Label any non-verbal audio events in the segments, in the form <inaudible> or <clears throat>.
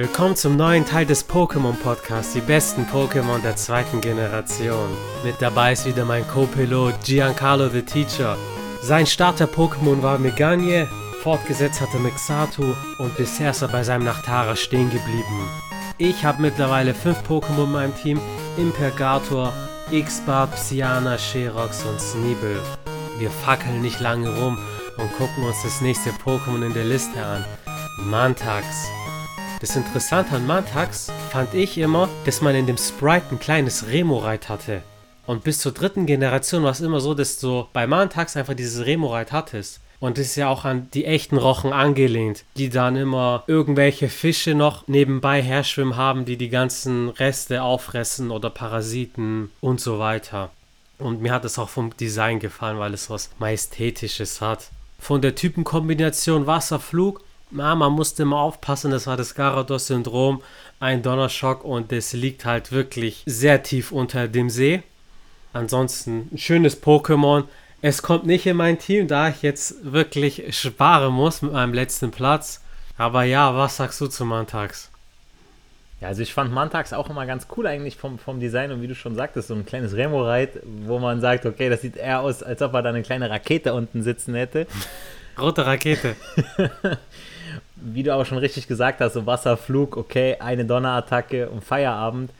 Willkommen zum neuen Teil des Pokémon Podcasts, die besten Pokémon der zweiten Generation. Mit dabei ist wieder mein Co-Pilot Giancarlo the Teacher. Sein Starter-Pokémon war Meganye, fortgesetzt hatte Mixatu und bisher ist er bei seinem Nachtara stehen geblieben. Ich habe mittlerweile fünf Pokémon in meinem Team, Impergator, X-Bart, Psyana, Sherox und Sneebel. Wir fackeln nicht lange rum und gucken uns das nächste Pokémon in der Liste an. Mantax. Das Interessante an Mantax fand ich immer, dass man in dem Sprite ein kleines Remorite hatte. Und bis zur dritten Generation war es immer so, dass du bei Mantax einfach dieses Remorite hattest. Und das ist ja auch an die echten Rochen angelehnt, die dann immer irgendwelche Fische noch nebenbei herschwimmen haben, die die ganzen Reste auffressen oder Parasiten und so weiter. Und mir hat es auch vom Design gefallen, weil es was Majestätisches hat. Von der Typenkombination Wasserflug na, man musste immer aufpassen, das war das Garados-Syndrom, ein Donnerschock und es liegt halt wirklich sehr tief unter dem See. Ansonsten ein schönes Pokémon. Es kommt nicht in mein Team, da ich jetzt wirklich sparen muss mit meinem letzten Platz. Aber ja, was sagst du zu Mantax? Ja, also ich fand Mantax auch immer ganz cool eigentlich vom, vom Design und wie du schon sagtest, so ein kleines Remo-Reit, wo man sagt, okay, das sieht eher aus, als ob er da eine kleine Rakete unten sitzen hätte. Rote Rakete. <laughs> wie du aber schon richtig gesagt hast, so Wasserflug, okay, eine Donnerattacke und Feierabend.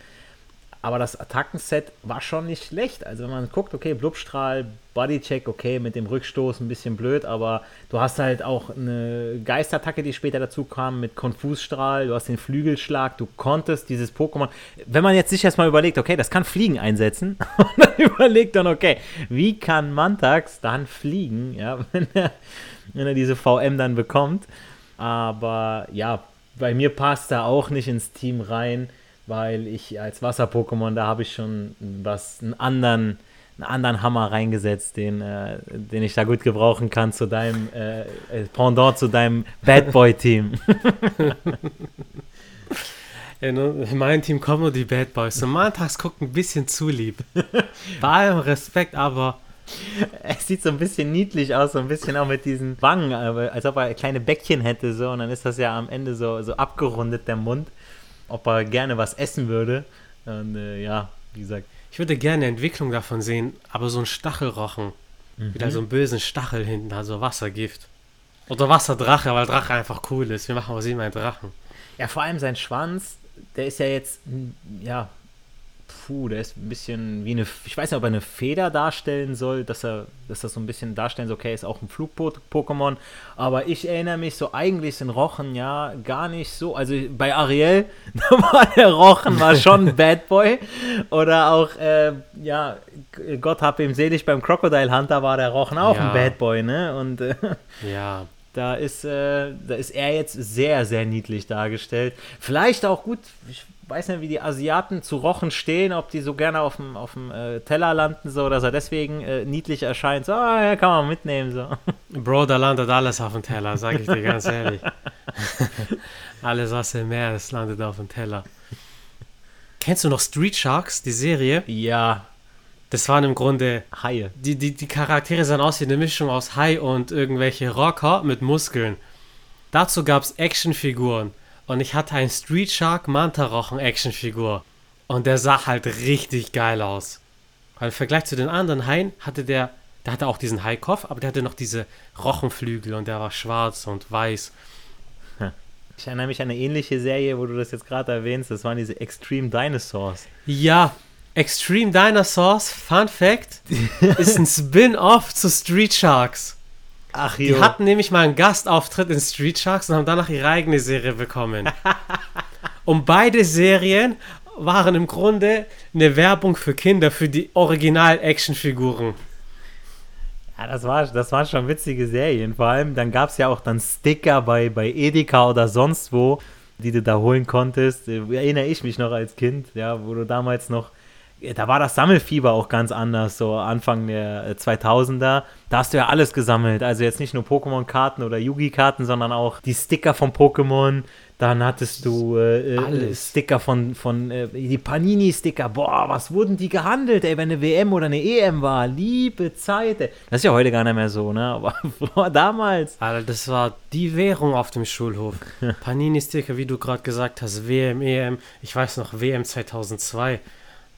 Aber das Attackenset war schon nicht schlecht. Also wenn man guckt, okay, Blubstrahl, Bodycheck, okay, mit dem Rückstoß ein bisschen blöd, aber du hast halt auch eine Geistattacke, die später dazu kam, mit Konfusstrahl, du hast den Flügelschlag, du konntest dieses Pokémon. Wenn man jetzt sich erstmal überlegt, okay, das kann Fliegen einsetzen, <laughs> und dann überlegt dann, okay, wie kann Mantax dann fliegen, ja, <laughs> wenn er, wenn er diese VM dann bekommt. Aber ja, bei mir passt er auch nicht ins Team rein, weil ich als Wasser-Pokémon, da habe ich schon was, einen anderen, einen anderen Hammer reingesetzt, den, äh, den ich da gut gebrauchen kann zu deinem äh, äh Pendant zu deinem Bad Boy-Team. <laughs> Ja, in meinem Team kommen nur die Bad Boys. So Mantags guckt ein bisschen zu lieb. <laughs> Bei allem Respekt, aber <laughs> es sieht so ein bisschen niedlich aus, so ein bisschen auch mit diesen Wangen, als ob er kleine Bäckchen hätte, so, und dann ist das ja am Ende so, so abgerundet, der Mund, ob er gerne was essen würde. Und äh, ja, wie gesagt. Ich würde gerne eine Entwicklung davon sehen, aber so ein Stachelrochen. Mhm. Wieder so einen bösen Stachel hinten, also Wassergift. Oder Wasserdrache, weil Drache einfach cool ist. Wir machen aus ihm einen Drachen. Ja, vor allem sein Schwanz, der ist ja jetzt, ja, puh, der ist ein bisschen wie eine, ich weiß nicht, ob er eine Feder darstellen soll, dass er, dass das so ein bisschen darstellen soll, okay, ist auch ein Flug-Pokémon, aber ich erinnere mich so, eigentlich sind Rochen ja gar nicht so, also bei Ariel, <laughs> da war der Rochen war schon ein <laughs> Bad Boy oder auch, äh, ja, Gott hab ihm selig, beim Crocodile Hunter war der Rochen auch ja. ein Bad Boy, ne, und äh, ja, <laughs> da ist, äh, da ist er jetzt sehr, sehr niedlich dargestellt. Vielleicht auch gut, ich weiß nicht, wie die Asiaten zu Rochen stehen, ob die so gerne auf dem, auf dem äh, Teller landen, so, dass er deswegen äh, niedlich erscheint. So, ah, ja, kann man mitnehmen. So. <laughs> Bro, da landet alles auf dem Teller, sag ich dir ganz ehrlich. <laughs> alles, was im Meer ist, landet auf dem Teller. Kennst du noch Street Sharks, die Serie? Ja. Das waren im Grunde Haie. Die, die, die Charaktere sahen aus wie eine Mischung aus Hai und irgendwelche Rocker mit Muskeln. Dazu gab es Actionfiguren. Und ich hatte einen Street Shark Manta Rochen Actionfigur. Und der sah halt richtig geil aus. Weil im Vergleich zu den anderen Haien hatte der, der hatte auch diesen Haikopf, aber der hatte noch diese Rochenflügel und der war schwarz und weiß. Ich erinnere mich an eine ähnliche Serie, wo du das jetzt gerade erwähnst. Das waren diese Extreme Dinosaurs. Ja, Extreme Dinosaurs, Fun Fact, <laughs> ist ein Spin-off zu Street Sharks. Ach, jo. Die hatten nämlich mal einen Gastauftritt in Street Sharks und haben danach ihre eigene Serie bekommen. <laughs> und beide Serien waren im Grunde eine Werbung für Kinder, für die Original-Actionfiguren. Ja, das, war, das waren schon witzige Serien. Vor allem, dann gab es ja auch dann Sticker bei, bei Edeka oder sonst wo, die du da holen konntest. Erinnere ich mich noch als Kind, ja, wo du damals noch da war das Sammelfieber auch ganz anders, so Anfang der 2000er. Äh, da hast du ja alles gesammelt. Also jetzt nicht nur Pokémon-Karten oder Yugi-Karten, sondern auch die Sticker von Pokémon, Dann hattest du äh, äh. Sticker von, von äh, die Panini-Sticker. Boah, was wurden die gehandelt, ey, wenn eine WM oder eine EM war? Liebe Zeit, ey. Das ist ja heute gar nicht mehr so, ne? Aber <laughs> boah, damals. Alter, das war die Währung auf dem Schulhof. Panini-Sticker, wie du gerade gesagt hast, WM, EM. Ich weiß noch, WM 2002.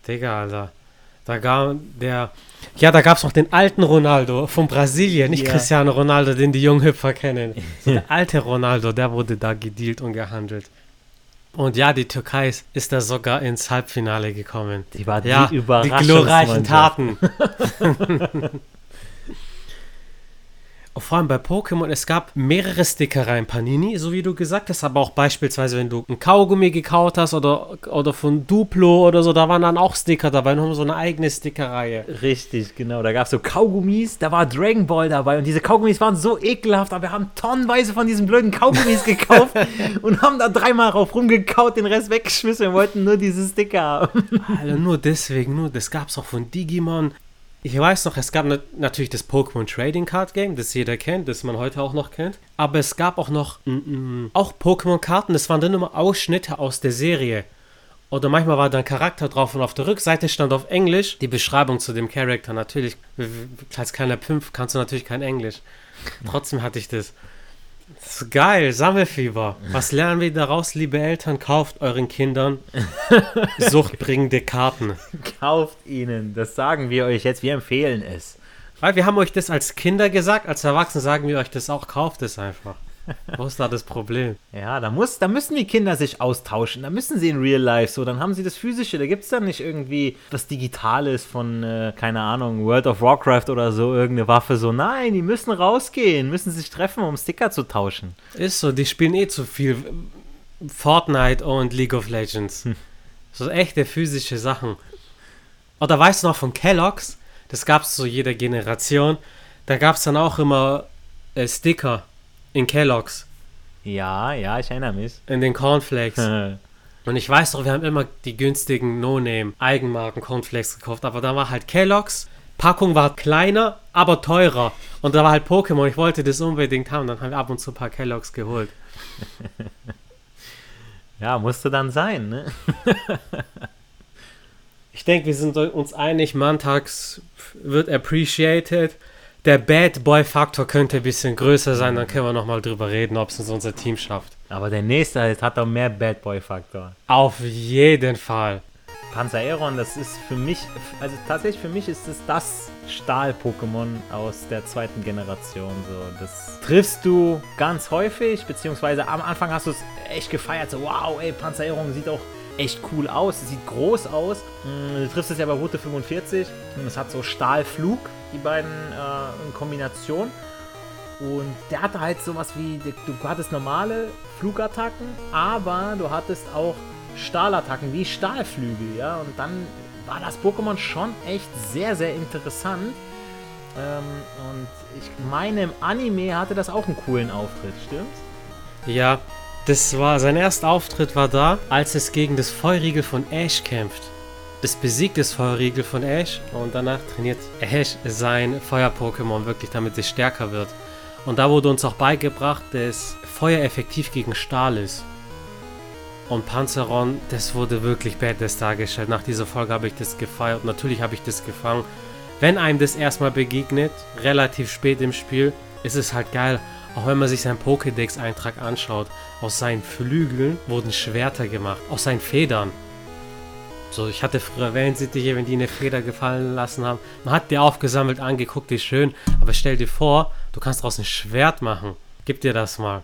Digga, Alter. Da gab der. Ja, da gab es noch den alten Ronaldo von Brasilien, nicht Ja. Cristiano Ronaldo, den die Junghüpfer kennen. <laughs> So, der alte Ronaldo, der wurde da gedealt und gehandelt. Und ja, die Türkei ist- ist da sogar ins Halbfinale gekommen. Die war Ja, die die Überraschungsmannschaft. glorreichen Taten. <laughs> <laughs> Und vor allem bei Pokémon, es gab mehrere Stickereien Panini, so wie du gesagt hast, aber auch beispielsweise, wenn du ein Kaugummi gekaut hast oder, oder von Duplo oder so, da waren dann auch Sticker dabei, noch so eine eigene Stickerreihe. Richtig, genau. Da gab es so Kaugummis, da war Dragon Ball dabei und diese Kaugummis waren so ekelhaft, aber wir haben tonnenweise von diesen blöden Kaugummis gekauft <laughs> und haben da dreimal drauf rumgekaut, den Rest weggeschmissen. Wir wollten nur diese Sticker haben. Alter, nur deswegen, nur, das gab es auch von Digimon. Ich weiß noch, es gab na natürlich das Pokémon Trading Card Game, das jeder kennt, das man heute auch noch kennt. Aber es gab auch noch mm, mm, auch Pokémon-Karten, das waren dann immer Ausschnitte aus der Serie. Oder manchmal war da ein Charakter drauf und auf der Rückseite stand auf Englisch die Beschreibung zu dem Charakter. Natürlich, als kleiner Pimpf kannst du natürlich kein Englisch. Trotzdem hatte ich das. Das ist geil, Sammelfieber. Was lernen wir daraus, liebe Eltern? Kauft euren Kindern <laughs> suchtbringende Karten. Kauft ihnen, das sagen wir euch jetzt, wir empfehlen es. Weil wir haben euch das als Kinder gesagt, als Erwachsene sagen wir euch das auch, kauft es einfach. Wo ist da das Problem? Ja, da, muss, da müssen die Kinder sich austauschen. Da müssen sie in Real Life so. Dann haben sie das Physische. Da gibt es dann nicht irgendwie was Digitales von, äh, keine Ahnung, World of Warcraft oder so, irgendeine Waffe. So, nein, die müssen rausgehen, müssen sich treffen, um Sticker zu tauschen. Ist so, die spielen eh zu viel Fortnite und League of Legends. So echte physische Sachen. Oder weißt du noch von Kellogg's? Das gab es zu jeder Generation. Da gab es dann auch immer äh, Sticker in Kellogg's, Ja, ja, ich erinnere mich. in den Cornflakes. <laughs> Und ich weiß noch, wir haben immer die günstigen No-Name Eigenmarken Cornflakes gekauft, aber da war halt Kellogg's. Packung war kleiner, aber teurer. Und da war halt Pokémon. Ich wollte das unbedingt haben. Dann haben wir ab und zu ein paar Kellogg's geholt. <laughs> ja, musste dann sein, ne? <laughs> Ich denke, wir sind uns einig, Mantags wird appreciated. Der Bad Boy Faktor könnte ein bisschen größer sein, dann können wir nochmal drüber reden, ob es uns unser Team schafft. Aber der nächste hat doch mehr Bad Boy-Faktor. Auf jeden Fall. Panzeraeron, das ist für mich, also tatsächlich für mich ist es das Stahl-Pokémon aus der zweiten Generation. So, das triffst du ganz häufig, beziehungsweise am Anfang hast du es echt gefeiert. So, wow, ey, Panzeraeron sieht auch echt cool aus, sieht groß aus. Mm, Du triffst es ja bei Route 45 und es hat so Stahlflug, die beiden äh, in Kombination. Und der hatte halt sowas wie, du hattest normale Flugattacken, aber du hattest auch Stahlattacken wie Stahlflügel, ja. Und dann war das Pokémon schon echt sehr, sehr interessant. Ähm, und ich meine, im Anime hatte das auch einen coolen Auftritt, stimmt's? Ja, das war, sein erster Auftritt war da, als es gegen das Feuerriegel von Ash kämpft. Es besiegt das Feuerriegel von Ash und danach trainiert Ash sein Feuer-Pokémon wirklich, damit es stärker wird. Und da wurde uns auch beigebracht, dass Feuer effektiv gegen Stahl ist. Und Panzeron, das wurde wirklich badass dargestellt. Nach dieser Folge habe ich das gefeiert. Natürlich habe ich das gefangen. Wenn einem das erstmal begegnet, relativ spät im Spiel, ist es halt geil. Auch wenn man sich seinen Pokédex-Eintrag anschaut. Aus seinen Flügeln wurden Schwerter gemacht. Aus seinen Federn. So, ich hatte früher Wellensittiche, wenn die eine Feder gefallen lassen haben. Man hat die aufgesammelt, angeguckt, die schön. Aber stell dir vor, du kannst daraus ein Schwert machen. Gib dir das mal.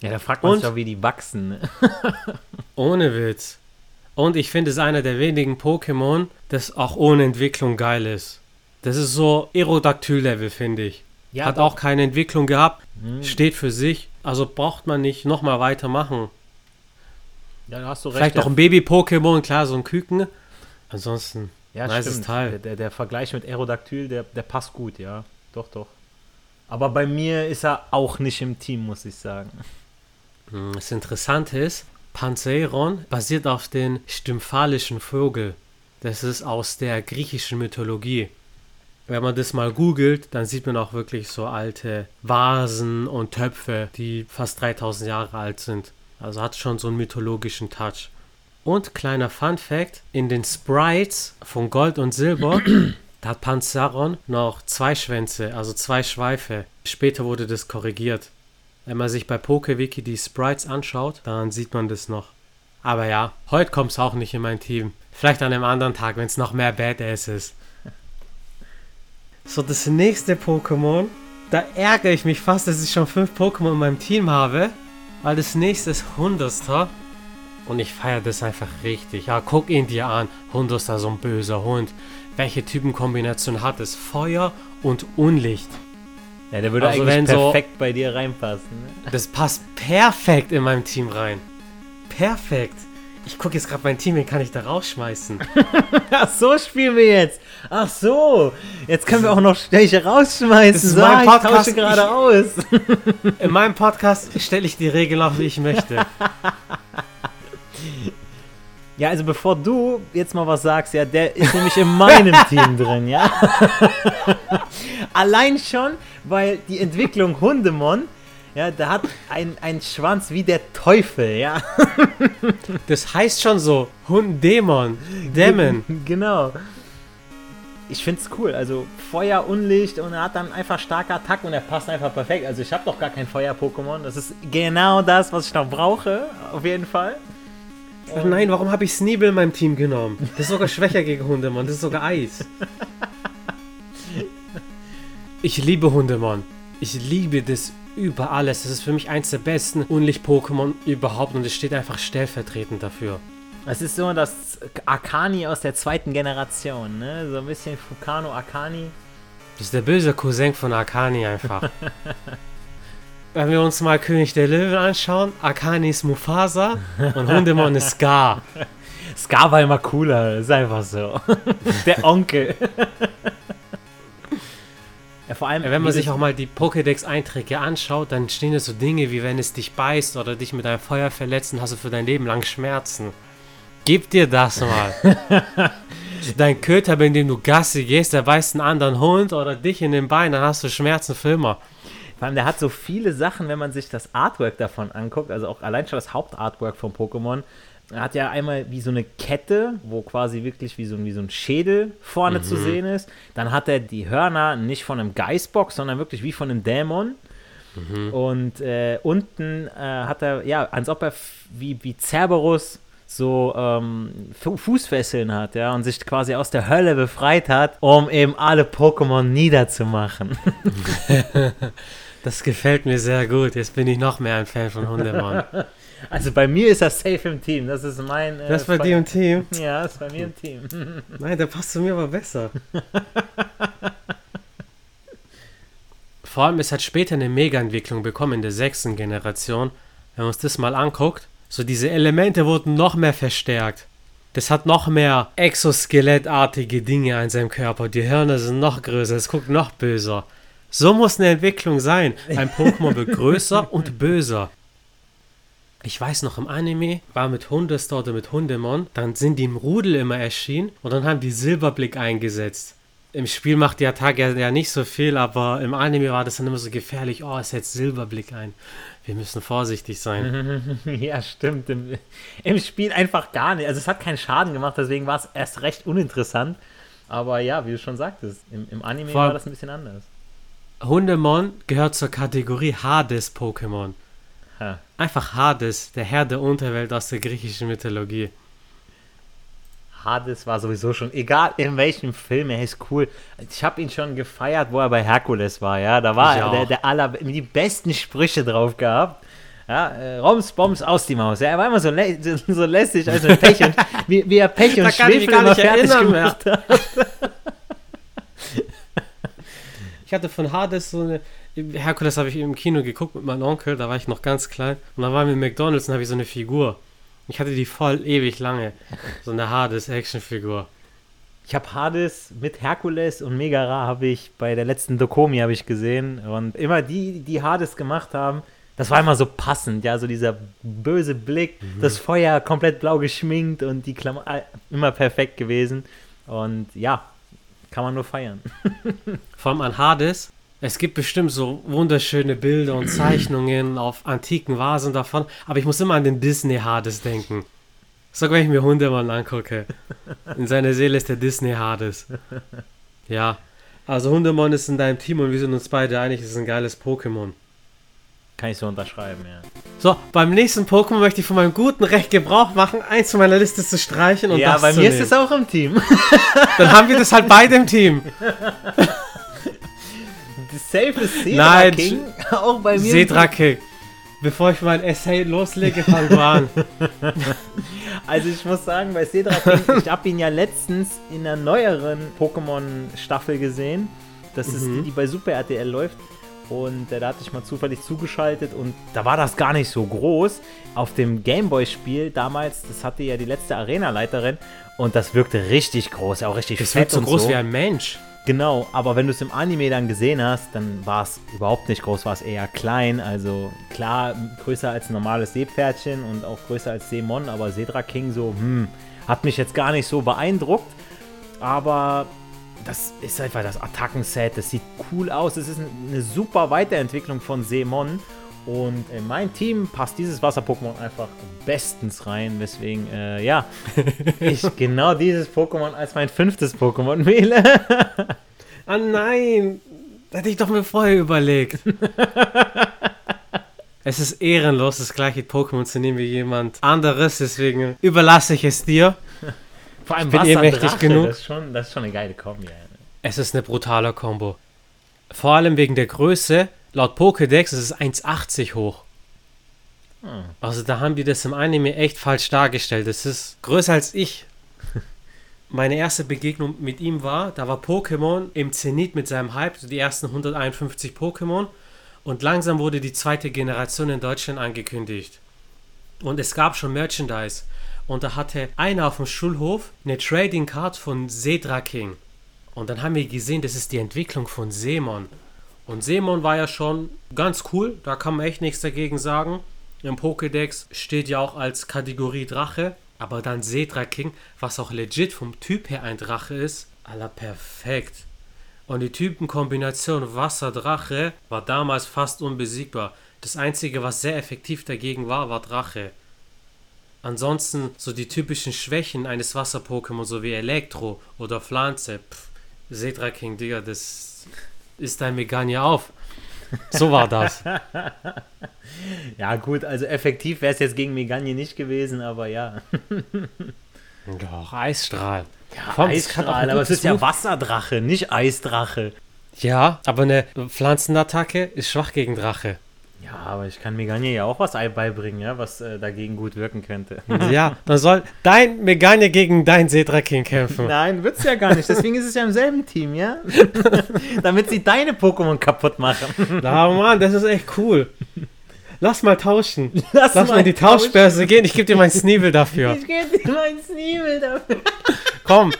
Ja, da fragt man sich auch, wie die wachsen. ne? <laughs> Ohne Witz. Und ich finde es einer der wenigen Pokémon, das auch ohne Entwicklung geil ist. Das ist so Aerodactyl-Level, finde ich. Ja, Hat doch. auch keine Entwicklung gehabt, Hm. steht für sich. Also braucht man nicht nochmal weitermachen. Ja, da hast du recht. Vielleicht noch ein Baby-Pokémon, klar, so ein Küken. Ansonsten, Ja, stimmt. Teil. Der, der, Vergleich mit Aerodactyl, der, der passt gut, ja. Doch, doch. Aber bei mir ist er auch nicht im Team, muss ich sagen. Hm, Das Interessante ist, Panzeron basiert auf den stymphalischen Vogel. Das ist aus der griechischen Mythologie. Wenn man das mal googelt, dann sieht man auch wirklich so alte Vasen und Töpfe, die fast 3000 Jahre alt sind. Also hat schon so einen mythologischen Touch. Und kleiner Fun Fact: In den Sprites von Gold und Silber <clears throat> hat Panzeron noch zwei Schwänze, also zwei Schweife. Später wurde das korrigiert. Wenn man sich bei PokeWiki die Sprites anschaut, dann sieht man das noch. Aber ja, heute kommt es auch nicht in mein Team. Vielleicht an einem anderen Tag, wenn es noch mehr Badass ist. So, das nächste Pokémon, da ärgere ich mich fast, dass ich schon fünf Pokémon in meinem Team habe, weil das nächste ist Hunderster. Und ich feiere das einfach richtig. Ja, guck ihn dir an. Hunderster, so ein böser Hund. Welche Typenkombination hat es? Feuer und Unlicht. Ja, der würde Also eigentlich wenn so- perfekt bei dir reinpassen. Ne? Das passt perfekt in meinem Team rein. Perfekt. Ich gucke jetzt gerade mein Team, den kann ich da rausschmeißen. <laughs> Ach so spielen wir jetzt. Ach so. Jetzt können wir auch noch welche rausschmeißen. Das ist So, mein ich Podcast. tausche gerade aus. <laughs> In meinem Podcast stelle ich die Regeln auch, wie ich möchte. <laughs> Ja, also bevor du jetzt mal was sagst, ja, der ist nämlich in meinem Team drin, ja. Allein schon, weil die Entwicklung Hundemon, ja, der hat ein- einen Schwanz wie der Teufel, ja. <laughs> Das heißt schon so. Hundämon. Dämon. Genau. Ich find's cool. Also Feuer, Unlicht und er hat dann einfach starke Attacken und er passt einfach perfekt. Also ich habe doch gar kein Feuer-Pokémon. Das ist genau das, was ich noch brauche. Auf jeden Fall. Ach nein, warum habe ich Sneebel in meinem Team genommen? Das ist sogar schwächer gegen Hundemon. Das ist sogar Eis. <laughs> Ich liebe Hundemon. Ich liebe das über alles. Das ist für mich eins der besten Unlicht-Pokémon überhaupt und es steht einfach stellvertretend dafür. Es ist so das Akani aus der zweiten Generation, ne? So ein bisschen Fukano Akani. Das ist der böse Cousin von Akani einfach. <laughs> Wenn wir uns mal König der Löwen anschauen, Akani ist Mufasa und Hundemon ist Scar. <laughs> Scar war immer cooler, ist einfach so. <laughs> der Onkel. Ja, vor allem, Wenn man sich auch mal die Pokédex-Einträge anschaut, dann stehen da so Dinge wie wenn es dich beißt oder dich mit einem Feuer verletzt, dann hast du für dein Leben lang Schmerzen. Gib dir das mal. <laughs> Dein Köter, bei dem du Gassi gehst, der beißt einen anderen Hund oder dich in den Bein, dann hast du Schmerzen für immer. Vor allem, der hat so viele Sachen, wenn man sich das Artwork davon anguckt, also auch allein schon das Hauptartwork von Pokémon. Er hat ja einmal wie so eine Kette, wo quasi wirklich wie so, ein- wie so ein Schädel vorne zu sehen ist. Dann hat er die Hörner nicht von einem Geistbox, sondern wirklich wie von einem Dämon. Und äh, unten äh, hat er, ja, als ob er wie, wie Cerberus so ähm, Fu- Fußfesseln hat, ja, und sich quasi aus der Hölle befreit hat, um eben alle Pokémon niederzumachen. <laughs> Das gefällt mir sehr gut. Jetzt bin ich noch mehr ein Fan von Hundemon. <laughs> Also bei mir ist das safe im Team. Das ist mein. Äh, Das ist bei dir im Team. Ja, das ist bei mir im Team. <laughs> Nein, der passt zu mir aber besser. Vor allem, es hat später eine Mega-Entwicklung bekommen in der sechsten Generation. Wenn man uns das mal anguckt, so diese Elemente wurden noch mehr verstärkt. Das hat noch mehr exoskelettartige Dinge an seinem Körper. Die Hörner sind noch größer, es guckt noch böser. So muss eine Entwicklung sein. Ein Pokémon wird <laughs> größer und böser. Ich weiß noch, im Anime war mit Hundestar oder mit Hundemon, dann sind die im Rudel immer erschienen und dann haben die Silberblick eingesetzt. Im Spiel macht die Attacke ja, nicht so viel, aber im Anime war das dann immer so gefährlich. Oh, es setzt Silberblick ein. Wir müssen vorsichtig sein. <laughs> ja, stimmt. Im, Im Spiel einfach gar nicht. Also es hat keinen Schaden gemacht, deswegen war es erst recht uninteressant. Aber ja, wie du schon sagtest, im, im Anime Vor war das ein bisschen anders. Hundemon gehört zur Kategorie Hades-Pokémon. Einfach Hades, der Herr der Unterwelt aus der griechischen Mythologie. Hades war sowieso schon, egal in welchem Film, er ist cool. Ich habe ihn schon gefeiert, wo er bei Herkules war, ja. Da war Ich er, der, der aller, die besten Sprüche drauf gehabt. Ja, äh, Roms, Bombs, aus die Maus. Ja, er war immer so, lä so, lässig, also Pech und, <laughs> wie, wie er Pech und Schwefel immer nicht fertig erinnern gemacht hat. Ich hatte von Hades so eine. Herkules habe ich im Kino geguckt mit meinem Onkel, da war ich noch ganz klein. Und dann waren wir in McDonalds und habe ich so eine Figur. Ich hatte die voll ewig lange. So eine Hades-Actionfigur. Ich habe Hades mit Herkules und Megara habe ich bei der letzten Dokomi habe ich gesehen und immer die, die Hades gemacht haben, das war immer so passend, ja, so dieser böse Blick, das Feuer komplett blau geschminkt und die Klamotten immer perfekt gewesen und ja, kann man nur feiern. <laughs> Vor allem an Hades. Es gibt bestimmt so wunderschöne Bilder und Zeichnungen auf antiken Vasen davon, aber ich muss immer an den Disney Hades denken. Sag, wenn ich mir Hundemann angucke. In seiner Seele ist der Disney Hades. Ja. Also Hundemann ist in deinem Team und wir sind uns beide einig, es ist ein geiles Pokémon. Kann ich so unterschreiben, ja. So, beim nächsten Pokémon möchte ich von meinem guten Recht Gebrauch machen, eins von meiner Liste zu streichen und ja, das bei zu mir nehmen. ist es auch im Team. Dann haben wir das halt beide im Team. <laughs> Safe ist Cedra Nein, King. <laughs> Auch bei mir. im Sedrake. Bevor ich mein Essay loslege, fang an. <laughs> Also ich muss sagen, bei Cedra King, ich habe ihn ja letztens in einer neueren Pokémon-Staffel gesehen. Das ist die, die bei Super RTL läuft. Und da hatte ich mal zufällig zugeschaltet und da war das gar nicht so groß. Auf dem Gameboy-Spiel damals, das hatte ja die letzte Arena-Leiterin und das wirkte richtig groß, auch richtig Das fett wird so und groß so. wie ein Mensch. Genau, aber wenn du es im Anime dann gesehen hast, dann war es überhaupt nicht groß, war es eher klein. Also klar, größer als ein normales Seepferdchen und auch größer als Seemon, aber Cedra King so, hm, hat mich jetzt gar nicht so beeindruckt. Aber das ist einfach das Attackenset, das sieht cool aus. Es ist eine super Weiterentwicklung von Seemon. Und in mein Team passt dieses Wasser-Pokémon einfach bestens rein, weswegen, äh, ja, <laughs> ich genau dieses Pokémon als mein fünftes Pokémon <laughs> wähle. Ah nein, das hätte ich doch mir vorher überlegt. <laughs> es ist ehrenlos, das gleiche Pokémon zu nehmen wie jemand anderes, deswegen überlasse ich es dir. Vor allem bin eh mächtig genug. Das ist, schon, das ist schon eine geile Kombi. Alter. Es ist eine brutale Combo. Vor allem wegen der Größe. Laut Pokédex ist es 1,80 hoch. Hm. Also da haben die das im Anime echt falsch dargestellt. Es ist größer als ich. <laughs> Meine erste Begegnung mit ihm war, da war Pokémon im Zenit mit seinem Hype, so die ersten 151 Pokémon. Und langsam wurde die zweite Generation in Deutschland angekündigt. Und es gab schon Merchandise. Und da hatte einer auf dem Schulhof eine Trading Card von Cedra King. Und dann haben wir gesehen, das ist die Entwicklung von Seemon. Und Seemon war ja schon ganz cool, da kann man echt nichts dagegen sagen. Im Pokédex steht ja auch als Kategorie Drache, aber dann Cedra King, was auch legit vom Typ her ein Drache ist, aller perfekt. Und die Typenkombination Wasser-Drache war damals fast unbesiegbar. Das einzige, was sehr effektiv dagegen war, war Drache. Ansonsten so die typischen Schwächen eines Wasser-Pokémon, so wie Elektro oder Pflanze. Pff, Cedra King, Digga, das ist dein Megania auf. So war das. <laughs> Ja, gut, also effektiv wäre es jetzt gegen Meganye nicht gewesen, aber ja. Doch, <laughs> Eisstrahl. ja Komm, Eisstrahl, aber es ist ja Wasserdrache, nicht Eisdrache. Ja, aber eine Pflanzenattacke ist schwach gegen Drache. Ja, aber ich kann Meganye ja auch was beibringen, ja, was äh, dagegen gut wirken könnte. <laughs> Ja, dann soll dein Megane gegen dein Cedra King kämpfen. Nein, wird's ja gar nicht. Deswegen ist es ja im selben Team, ja? <laughs> Damit sie deine Pokémon kaputt machen. Na Mann, das ist echt cool. Lass mal tauschen. <laughs> Lass, Lass mal in die Tauschbörse gehen. Ich gebe dir mein Sneevel dafür. Ich gebe dir mein Sneevel dafür. Komm.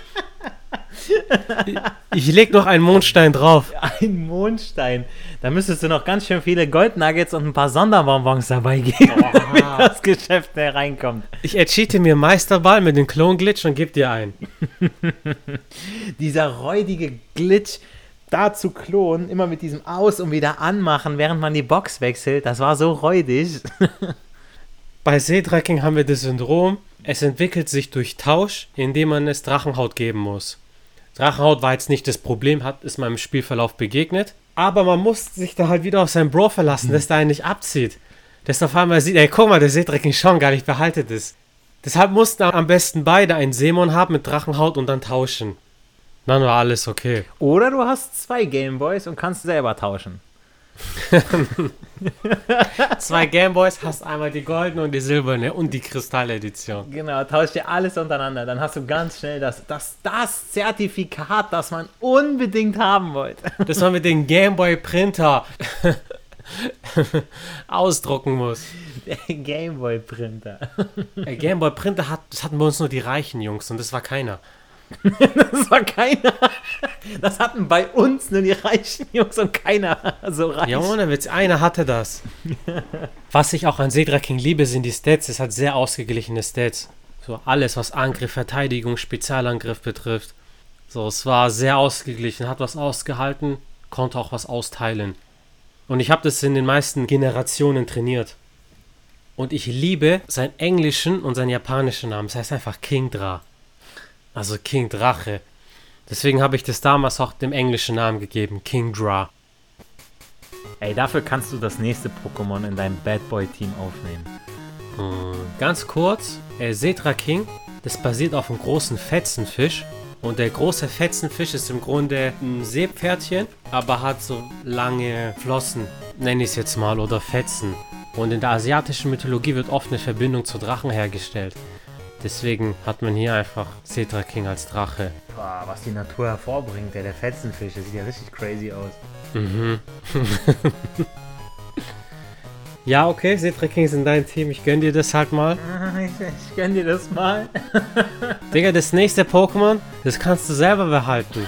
Ich, ich leg noch einen Mondstein drauf. Ein Mondstein. Da müsstest du noch ganz schön viele Goldnuggets und ein paar Sonderbonbons dabei geben, <laughs> damit das Geschäft hereinkommt. Ich ercheate mir Meisterball mit dem Klon-Glitch und geb dir einen. <laughs> Dieser räudige Glitch da zu klonen, immer mit diesem Aus- und wieder anmachen, während man die Box wechselt, das war so räudig. <laughs> Bei Cedra King haben wir das Syndrom, es entwickelt sich durch Tausch, indem man es Drachenhaut geben muss. Drachenhaut war jetzt nicht das Problem, hat ist meinem Spielverlauf begegnet. Aber man muss sich da halt wieder auf seinen Bro verlassen, dass der einen nicht abzieht. Dass auf einmal sieht, ey, guck mal, der Cedra King schon gar nicht behaltet ist. Deshalb mussten am besten beide einen Seemon haben mit Drachenhaut und dann tauschen. Dann war alles okay. Oder du hast zwei Gameboys und kannst selber tauschen. <laughs> Zwei Gameboys, hast einmal die goldene und die silberne und die Kristalledition. Genau, tausch dir alles untereinander. Dann hast du ganz schnell das, das, das Zertifikat, das man unbedingt haben wollte. dass man mit dem Gameboy Printer <laughs> ausdrucken muss. Der Gameboy-Printer. Der Gameboy Printer hat, das hatten bei uns nur die reichen Jungs und das war keiner. <laughs> Das war keiner. Das hatten bei uns nur die reichen Jungs und keiner so reich. Ja, ohne Witz, einer hatte das. <laughs> Was ich auch an Cedra King liebe, sind die Stats. Es hat sehr ausgeglichene Stats. So alles, was Angriff, Verteidigung, Spezialangriff betrifft. So, es war sehr ausgeglichen, hat was ausgehalten, konnte auch was austeilen. Und ich habe das in den meisten Generationen trainiert. Und ich liebe seinen englischen und seinen japanischen Namen. Es heißt einfach King Dra. Also King Drache. Deswegen habe ich das damals auch dem englischen Namen gegeben, King Dra. Ey, dafür kannst du das nächste Pokémon in deinem Bad Boy Team aufnehmen. Hm, Ganz kurz, äh, Setra King, das basiert auf einem großen Fetzenfisch. Und der große Fetzenfisch ist im Grunde ein Seepferdchen, aber hat so lange Flossen, nenne ich es jetzt mal, oder Fetzen. Und in der asiatischen Mythologie wird oft eine Verbindung zu Drachen hergestellt. Deswegen hat man hier einfach Setra King als Drache. Boah, was die Natur hervorbringt, der, der Fetzenfisch, der sieht ja richtig crazy aus. Mhm. <laughs> ja, okay, Setra King ist in deinem Team. Ich gönn dir das halt mal. Ich, ich gönn dir das mal. <laughs> Digga, das nächste Pokémon, das kannst du selber behalten.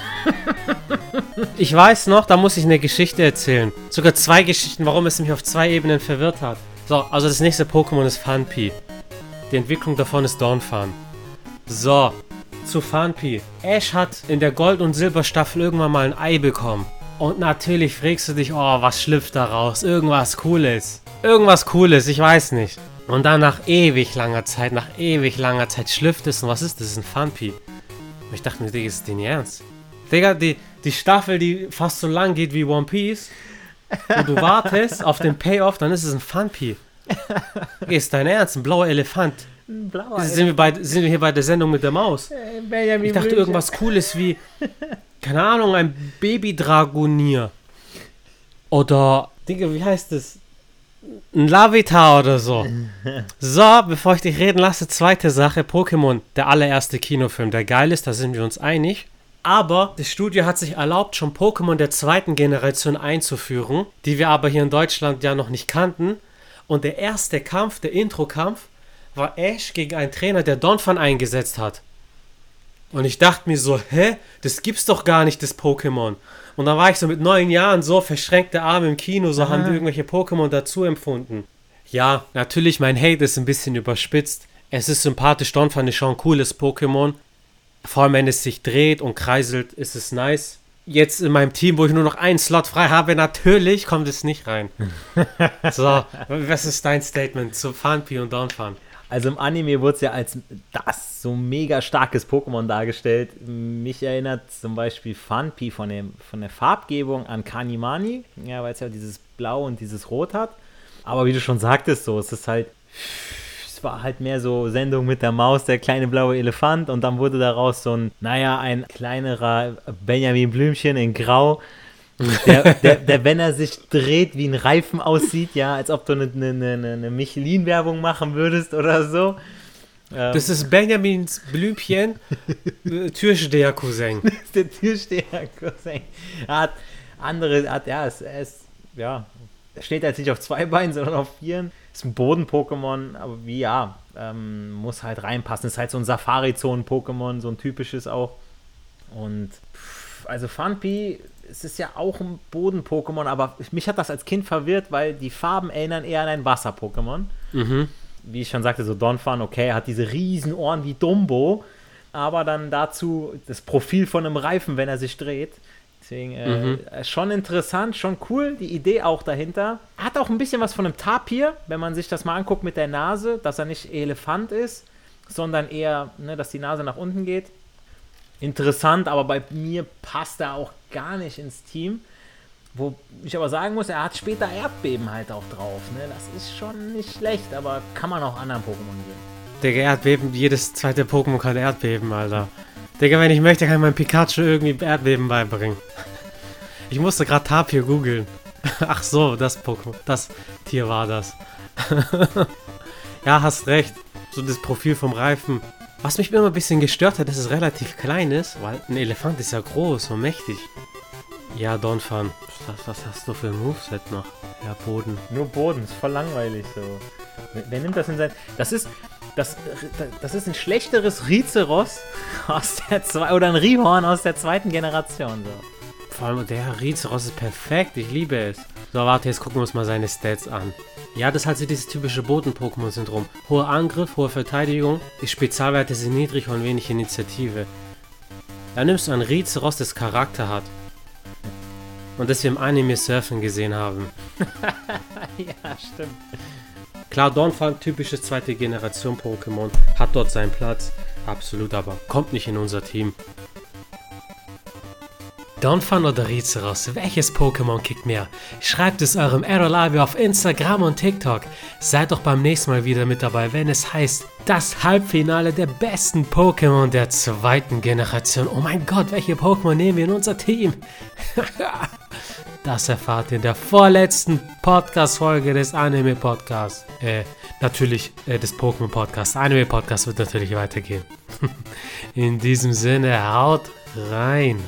Ich weiß noch, da muss ich eine Geschichte erzählen. Sogar zwei Geschichten, warum es mich auf zwei Ebenen verwirrt hat. So, also das nächste Pokémon ist Funpi. Die Entwicklung davon ist Dawnfan. So, zu Funpi. Ash hat in der Gold- und Silberstaffel irgendwann mal ein Ei bekommen. Und natürlich fragst du dich, oh, was schlüpft daraus? Irgendwas Cooles. Irgendwas Cooles, ich weiß nicht. Und dann nach ewig langer Zeit, nach ewig langer Zeit schlüpft es und was ist das? Das ist ein Funpi. Und ich dachte mir, Digga, ist das denn ernst? Digga, die, die Staffel, die fast so lang geht wie One Piece, und du wartest auf den Payoff, dann ist es ein Funpi. Ist dein Ernst? Ein blauer Elefant. Ein blauer. Sind wir, bei, sind wir hier bei der Sendung mit der Maus? Äh, Benjamin Ich dachte Blümchen. irgendwas Cooles wie, keine Ahnung, ein Baby-Dragonier. Oder, Digga, wie heißt das? Ein Lavita oder so. So, bevor ich dich reden lasse, zweite Sache, Pokémon, der allererste Kinofilm, der geil ist, da sind wir uns einig. Aber das Studio hat sich erlaubt, schon Pokémon der zweiten Generation einzuführen, die wir aber hier in Deutschland ja noch nicht kannten. Und der erste Kampf, der Intro-Kampf, war Ash gegen einen Trainer, der Donphan eingesetzt hat. Und ich dachte mir so, hä? Das gibt's doch gar nicht, das Pokémon. Und dann war ich so mit neun Jahren so verschränkte Arme im Kino, so haben die irgendwelche Pokémon dazu empfunden. Ja, natürlich, mein Hate ist ein bisschen überspitzt. Es ist sympathisch, Donphan ist schon ein cooles Pokémon. Vor allem, wenn es sich dreht und kreiselt, ist es nice. Jetzt in meinem Team, wo ich nur noch einen Slot frei habe, natürlich kommt es nicht rein. <laughs> so, was ist dein Statement zu Funpi und Donphan? Also im Anime wurde es ja als das so mega starkes Pokémon dargestellt. Mich erinnert zum Beispiel Funpi von, dem, von der Farbgebung an Kanimani, ja, weil es ja dieses Blau und dieses Rot hat. Aber wie du schon sagtest, so, es ist halt, es war halt mehr so Sendung mit der Maus, der kleine blaue Elefant und dann wurde daraus so ein, naja, ein kleinerer Benjamin Blümchen in Grau. Der, <laughs> der, der, wenn er sich dreht, wie ein Reifen aussieht, ja, als ob du eine, eine, eine, eine Michelin-Werbung machen würdest oder so. Ähm, Das ist Benjamins Blümchen, <laughs> Türsteher-Cousin. ist der Türsteher Cousin. Er hat andere, hat, ja, es, ist, ja, er steht jetzt nicht auf zwei Beinen, sondern auf vieren. Ist ein Boden-Pokémon, aber wie, ja, ähm, muss halt reinpassen. Ist halt so ein Safari-Zonen-Pokémon, so ein typisches auch. Und, pff, also Funpi, es ist ja auch ein Boden-Pokémon, aber mich hat das als Kind verwirrt, weil die Farben erinnern eher an ein Wasser-Pokémon Mhm. wie ich schon sagte, so Donphan, okay, er hat diese riesen Ohren wie Dumbo, aber dann dazu das Profil von einem Reifen, wenn er sich dreht. Deswegen Mhm. äh, schon interessant, schon cool, die Idee auch dahinter. Hat auch ein bisschen was von einem Tapir, wenn man sich das mal anguckt mit der Nase, dass er nicht Elefant ist, sondern eher, ne, dass die Nase nach unten geht. Interessant, aber bei mir passt er auch gar nicht ins Team. Wo ich aber sagen muss, er hat später Erdbeben halt auch drauf. Ne? Das ist schon nicht schlecht, aber kann man auch anderen Pokémon sehen. Digga, Erdbeben, jedes zweite Pokémon kann Erdbeben, Alter. Digga, wenn ich möchte, kann ich meinem Pikachu irgendwie Erdbeben beibringen. Ich musste gerade Tapir googeln. <laughs> Ach so, das Pokémon, das Tier war das. <laughs> ja, hast recht. So das Profil vom Reifen. Was mich immer ein bisschen gestört hat, dass es relativ klein ist, weil ein Elefant ist ja groß und mächtig. Ja, Donphan, was, was hast du für ein Moveset noch? Ja, Boden. Nur Boden, ist voll langweilig so. Wer, wer nimmt das in sein. Das ist. Das, das ist ein schlechteres Rizeros aus der zwei oder ein Rihorn aus der zweiten Generation. So. Vor allem der Rizeros ist perfekt, ich liebe es. So, warte, jetzt gucken wir uns mal seine Stats an. Ja, das ist halt so dieses typische Boden-Pokémon-Syndrom. Hoher Angriff, hohe Verteidigung, die Spezialwerte sind niedrig und wenig Initiative. Dann nimmst du einen Rizeros, das Charakter hat. und das wir im Anime Surfen gesehen haben. <laughs> ja, stimmt. Klar, Donphan, typisches zweite Generation Pokémon, hat dort seinen Platz, absolut, aber kommt nicht in unser Team. Donphan oder Rizeros, welches Pokémon kickt mehr? Schreibt es eurem Aerolive auf Instagram und TikTok. Seid doch beim nächsten Mal wieder mit dabei, wenn es heißt, das Halbfinale der besten Pokémon der zweiten Generation. Oh mein Gott, welche Pokémon nehmen wir in unser Team? <laughs> das erfahrt ihr in der vorletzten Podcast-Folge des Anime-Podcasts. Äh, natürlich äh, des Pokémon-Podcasts. Anime-Podcast wird natürlich weitergehen. <laughs> in diesem Sinne, haut rein.